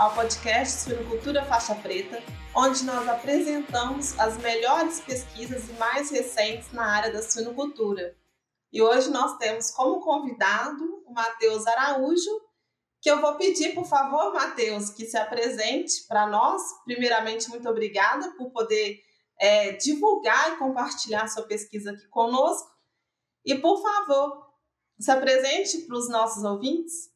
ao podcast Suinocultura Faixa Preta, onde nós apresentamos as melhores pesquisas e mais recentes na área da suinocultura. E hoje nós temos como convidado o Matheus Araújo, que eu vou pedir, por favor, Matheus, que se apresente para nós. Primeiramente, muito obrigada por poder é, divulgar e compartilhar sua pesquisa aqui conosco. E, por favor, se apresente para os nossos ouvintes.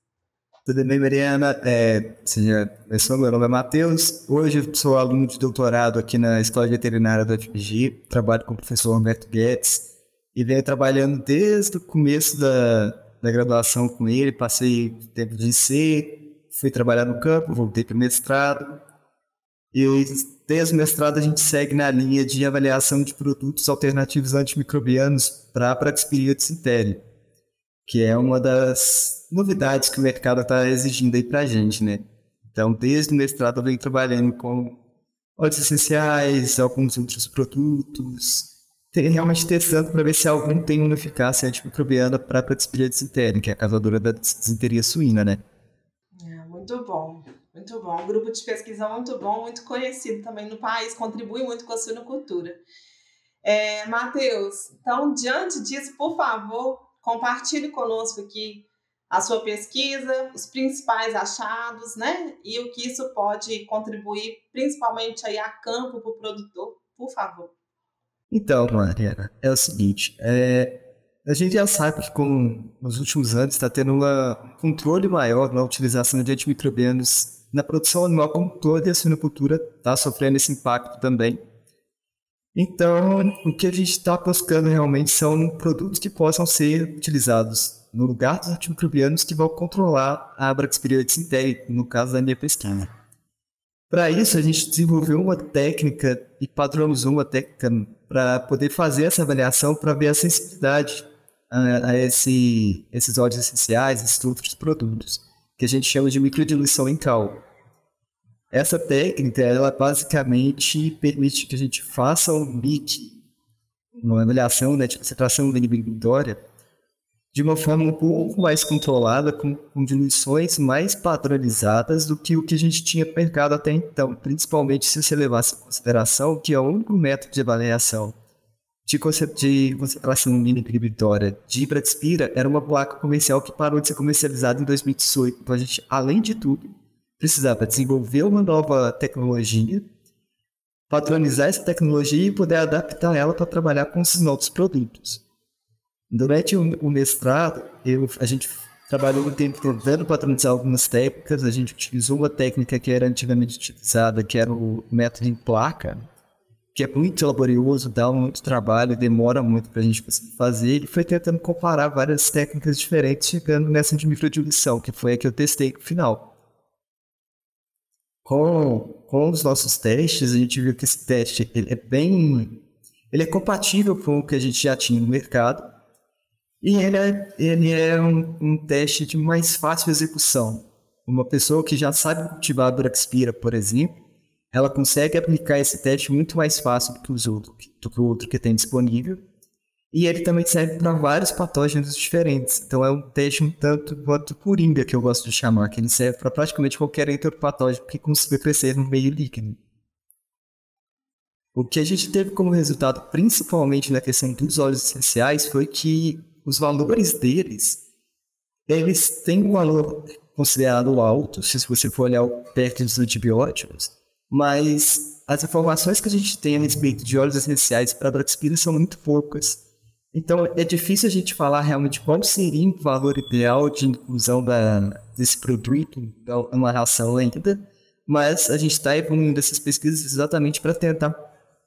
Tudo bem, Mariana? É, seja, meu nome é Matheus. Hoje sou aluno de doutorado aqui na Escola Veterinária da UFG. Trabalho com o professor Humberto Guedes e venho trabalhando desde o começo da, da graduação com ele. Passei tempo de IC, fui trabalhar no campo, voltei para o mestrado. E desde o mestrado a gente segue na linha de avaliação de produtos alternativos antimicrobianos para a praxpiria de sintério que é uma das novidades que o mercado está exigindo aí para a gente, né? Então, desde o mestrado eu venho trabalhando com óleos essenciais, alguns outros produtos, realmente testando para ver se algum tem uma eficácia antimicrobiana para a praxpiria dysenteria, que é a causadora da disenteria suína, né? É, muito bom, muito bom. Um grupo de pesquisa muito bom, muito conhecido também no país, contribui muito com a suinocultura. É, Matheus, então, diante disso, por favor, Compartilhe conosco aqui a sua pesquisa, os principais achados, né? E o que isso pode contribuir, principalmente aí a campo para o produtor, por favor. Então, Mariana, é o seguinte, é, a gente já sabe que com, nos últimos anos está tendo um controle maior na utilização de antimicrobianos na produção animal como toda e a suinocultura está sofrendo esse impacto também. Então, o que a gente está buscando realmente são produtos que possam ser utilizados no lugar dos antimicrobianos que vão controlar a Abraxpirillus sintética, no caso da minha pesquisa. Para isso, a gente desenvolveu uma técnica e padronizou uma técnica para poder fazer essa avaliação para ver a sensibilidade a, a esse, esses óleos essenciais, esses outros produtos, que a gente chama de microdiluição em cal. Essa técnica, ela basicamente permite que a gente faça um MIC, uma avaliação né, de concentração inibitória, de uma forma um pouco mais controlada, com, com diluições mais padronizadas do que o que a gente tinha aplicado até então, principalmente se você levasse em consideração que é o único método de avaliação de, de concentração inibitória de Bradspira era uma placa comercial que parou de ser comercializada em 2018. Então a gente, além de tudo, precisava desenvolver uma nova tecnologia, padronizar essa tecnologia e poder adaptar ela para trabalhar com esses novos produtos. Durante o, mestrado, eu, a gente trabalhou um tempo tentando padronizar algumas técnicas. A gente utilizou uma técnica que era antigamente utilizada, que era o método em placa, que é muito laborioso, dá muito trabalho, demora muito para a gente fazer. E foi tentando comparar várias técnicas diferentes, chegando nessa de microdiluição, que foi a que eu testei no final com, com os nossos testes, a gente viu que esse teste ele é bem. Ele é compatível com o que a gente já tinha no mercado. E ele é, ele é um, um teste de mais fácil execução. Uma pessoa que já sabe cultivar a Braxpira, por exemplo, ela consegue aplicar esse teste muito mais fácil do que, os outros, do que o outro que tem disponível. E ele também serve para vários patógenos diferentes. Então é um teste um tanto quanto coringa que eu gosto de chamar, que ele serve para praticamente qualquer enteropatógeno que consiga crescer no meio líquido. O que a gente teve como resultado, principalmente na questão dos óleos essenciais, foi que os valores deles, eles têm um valor considerado alto, se você for olhar perto dos antibióticos, mas as informações que a gente tem a respeito de óleos essenciais para Braxpira são muito poucas. Então, é difícil a gente falar realmente qual seria o valor ideal de inclusão da, desse produto numa ração ainda, mas a gente está evoluindo essas pesquisas exatamente para tentar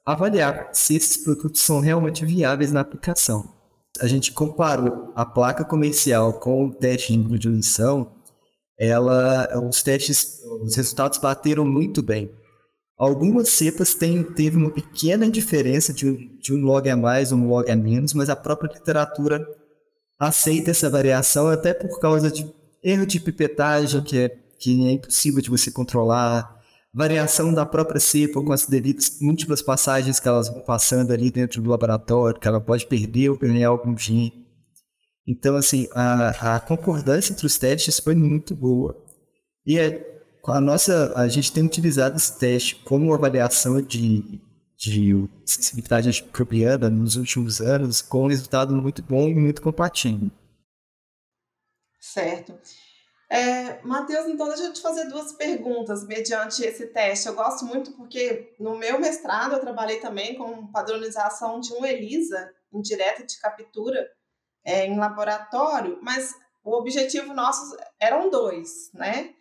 avaliar se esses produtos são realmente viáveis na aplicação. A gente comparou a placa comercial com o teste de inclusão, ela, os testes, os resultados bateram muito bem. Algumas cepas têm, teve uma pequena diferença de, de um log a mais, um log a menos, mas a própria literatura aceita essa variação até por causa de erro de pipetagem, que é, que é impossível de você controlar, variação da própria cepa com as devidas múltiplas passagens que elas vão passando ali dentro do laboratório, que ela pode perder ou ganhar algum gene. Então, assim, a, a concordância entre os testes foi muito boa. E é a nossa, a gente tem utilizado esse teste como avaliação de, de sensibilidade antimicrobiana nos últimos anos, com um resultado muito bom e muito compatível. Certo. É, Matheus, então deixa eu te fazer duas perguntas mediante esse teste. Eu gosto muito porque no meu mestrado eu trabalhei também com padronização de um ELISA, indireta de captura, é, em laboratório, mas o objetivo nosso eram dois, né?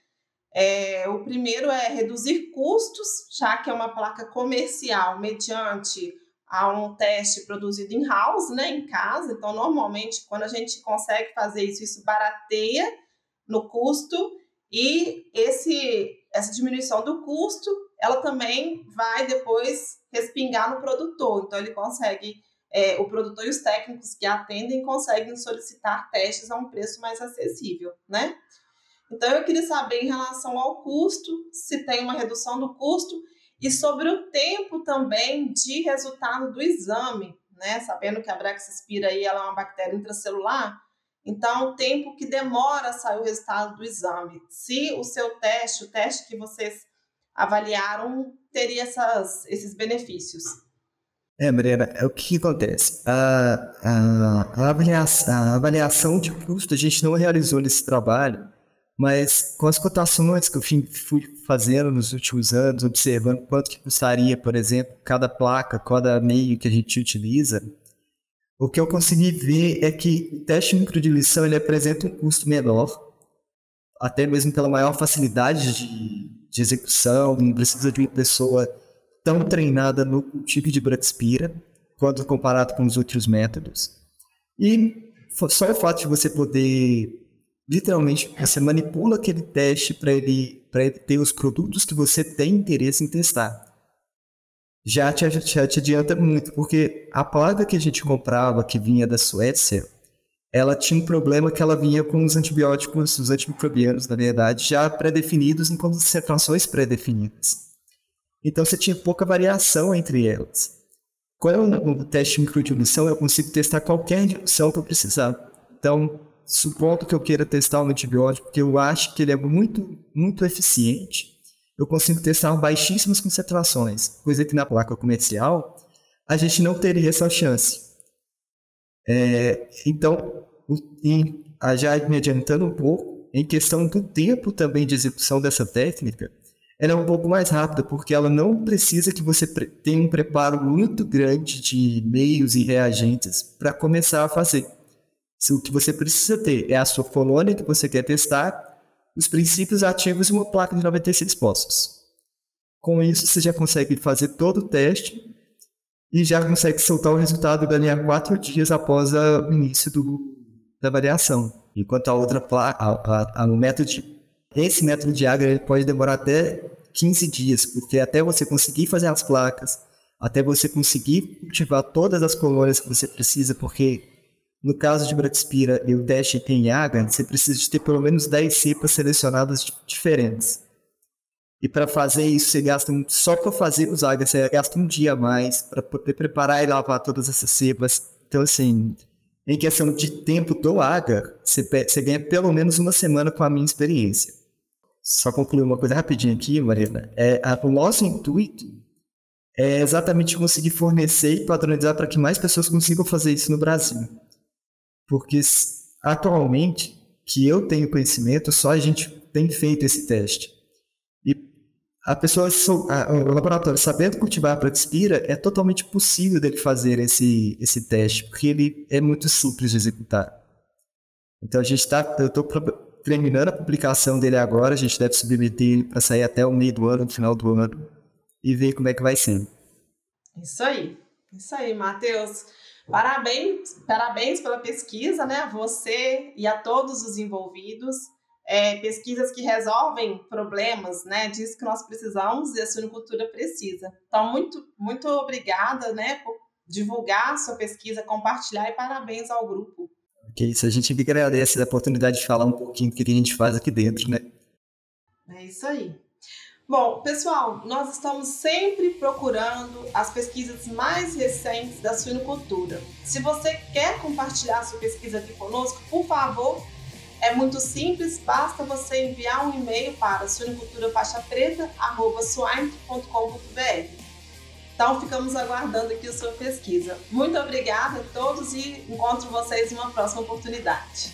É, o primeiro é reduzir custos, já que é uma placa comercial mediante a um teste produzido em house, né, em casa. Então, normalmente, quando a gente consegue fazer isso, isso barateia no custo e esse essa diminuição do custo, ela também vai depois respingar no produtor. Então, ele consegue, é, o produtor e os técnicos que atendem conseguem solicitar testes a um preço mais acessível, né? Então, eu queria saber em relação ao custo, se tem uma redução do custo e sobre o tempo também de resultado do exame, né? Sabendo que a Braxispira aí ela é uma bactéria intracelular, então o tempo que demora a sair o resultado do exame. Se o seu teste, o teste que vocês avaliaram, teria essas, esses benefícios. É, Mariana, é o que acontece? A, a, a, avaliação, a avaliação de custo a gente não realizou nesse trabalho, mas com as cotações que eu fui fazendo nos últimos anos, observando quanto que custaria, por exemplo, cada placa, cada meio que a gente utiliza, o que eu consegui ver é que o teste microdilição ele apresenta um custo menor, até mesmo pela maior facilidade de, de execução, não precisa de uma pessoa tão treinada no tipo de Braxpira, quando comparado com os outros métodos. E só o fato de você poder literalmente, você manipula aquele teste para ele, ele ter os produtos que você tem interesse em testar. Já te, já te adianta muito, porque a plaga que a gente comprava, que vinha da Suécia, ela tinha um problema que ela vinha com os antibióticos, os antimicrobianos, na verdade, já pré-definidos em concentrações pré-definidas. Então você tinha pouca variação entre elas. Com o teste de microdilunição, eu consigo testar qualquer diluição que eu precisar. Então, supondo que eu queira testar um antibiótico, porque eu acho que ele é muito, muito eficiente, eu consigo testar baixíssimas concentrações, coisa que na placa comercial a gente não teria essa chance. É, então, em, já me adiantando um pouco, em questão do tempo também de execução dessa técnica, ela é um pouco mais rápida, porque ela não precisa que você tenha um preparo muito grande de meios e reagentes para começar a fazer. Se o que você precisa ter é a sua colônia que você quer testar, os princípios ativos e uma placa de 96 postos. Com isso, você já consegue fazer todo o teste e já consegue soltar o resultado a quatro dias após o início do, da variação. Enquanto a outra placa, a, a, a, método esse método de Agra pode demorar até 15 dias, porque até você conseguir fazer as placas, até você conseguir cultivar todas as colônias que você precisa, porque no caso de Braxpira e o Dash em Yaga, você precisa de ter pelo menos 10 cepas selecionadas diferentes. E para fazer isso, você gasta um, só para fazer os agas, você gasta um dia a mais para poder preparar e lavar todas essas cepas. Então, assim, em questão de tempo do agar, você, você ganha pelo menos uma semana com a minha experiência. Só concluir uma coisa rapidinho aqui, Marina. É, a, o nosso intuito é exatamente conseguir fornecer e padronizar para que mais pessoas consigam fazer isso no Brasil. Porque atualmente, que eu tenho conhecimento, só a gente tem feito esse teste. E a pessoa, o laboratório, sabendo cultivar a Praxpira, é totalmente possível dele fazer esse, esse teste, porque ele é muito simples de executar. Então a gente está, eu estou terminando a publicação dele agora, a gente deve submeter ele para sair até o meio do ano, no final do ano, e ver como é que vai ser. Isso aí, isso aí, Matheus. Parabéns, parabéns pela pesquisa, né? A você e a todos os envolvidos. É, pesquisas que resolvem problemas, né? Disso que nós precisamos e a suinocultura precisa. Então, muito, muito obrigada, né, por divulgar a sua pesquisa, compartilhar e parabéns ao grupo. Que isso, a gente agradece a oportunidade de falar um pouquinho do que a gente faz aqui dentro, né? É isso aí. Bom, pessoal, nós estamos sempre procurando as pesquisas mais recentes da suinocultura. Se você quer compartilhar sua pesquisa aqui conosco, por favor, É muito simples, basta você enviar um e-mail para suiniculturafaixapreta.com.br. Então ficamos aguardando aqui a sua pesquisa. Muito obrigada a todos e encontro vocês em uma próxima oportunidade.